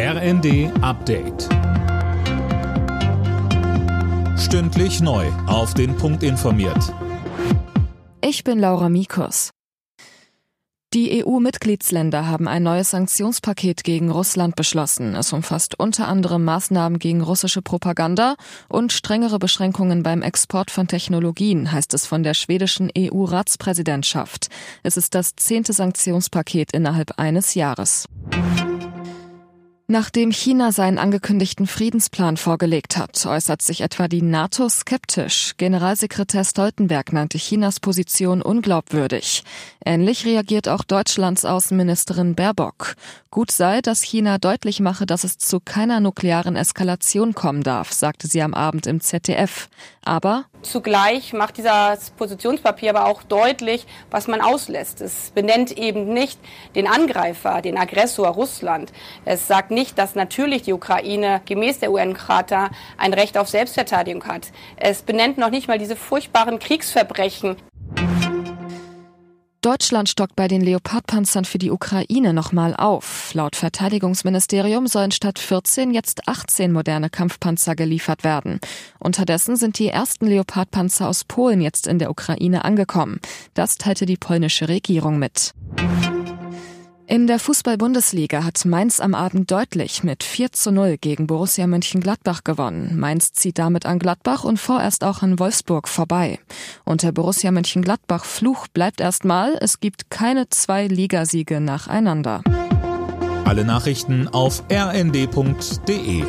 RND Update. Stündlich neu. Auf den Punkt informiert. Ich bin Laura Mikus. Die EU-Mitgliedsländer haben ein neues Sanktionspaket gegen Russland beschlossen. Es umfasst unter anderem Maßnahmen gegen russische Propaganda und strengere Beschränkungen beim Export von Technologien, heißt es von der schwedischen EU-Ratspräsidentschaft. Es ist das zehnte Sanktionspaket innerhalb eines Jahres. Nachdem China seinen angekündigten Friedensplan vorgelegt hat, äußert sich etwa die NATO skeptisch. Generalsekretär Stoltenberg nannte Chinas Position unglaubwürdig. Ähnlich reagiert auch Deutschlands Außenministerin Baerbock. Gut sei, dass China deutlich mache, dass es zu keiner nuklearen Eskalation kommen darf, sagte sie am Abend im ZDF. Aber zugleich macht dieses Positionspapier aber auch deutlich, was man auslässt. Es benennt eben nicht den Angreifer, den Aggressor Russland. Es sagt nicht, dass natürlich die Ukraine gemäß der UN-Charta ein Recht auf Selbstverteidigung hat. Es benennt noch nicht mal diese furchtbaren Kriegsverbrechen. Deutschland stockt bei den Leopardpanzern für die Ukraine nochmal auf. Laut Verteidigungsministerium sollen statt 14 jetzt 18 moderne Kampfpanzer geliefert werden. Unterdessen sind die ersten Leopardpanzer aus Polen jetzt in der Ukraine angekommen. Das teilte die polnische Regierung mit. In der Fußball-Bundesliga hat Mainz am Abend deutlich mit 4 zu 0 gegen Borussia Mönchengladbach gewonnen. Mainz zieht damit an Gladbach und vorerst auch an Wolfsburg vorbei. Unter Borussia Mönchengladbach Fluch bleibt erstmal, es gibt keine zwei Ligasiege nacheinander. Alle Nachrichten auf rnd.de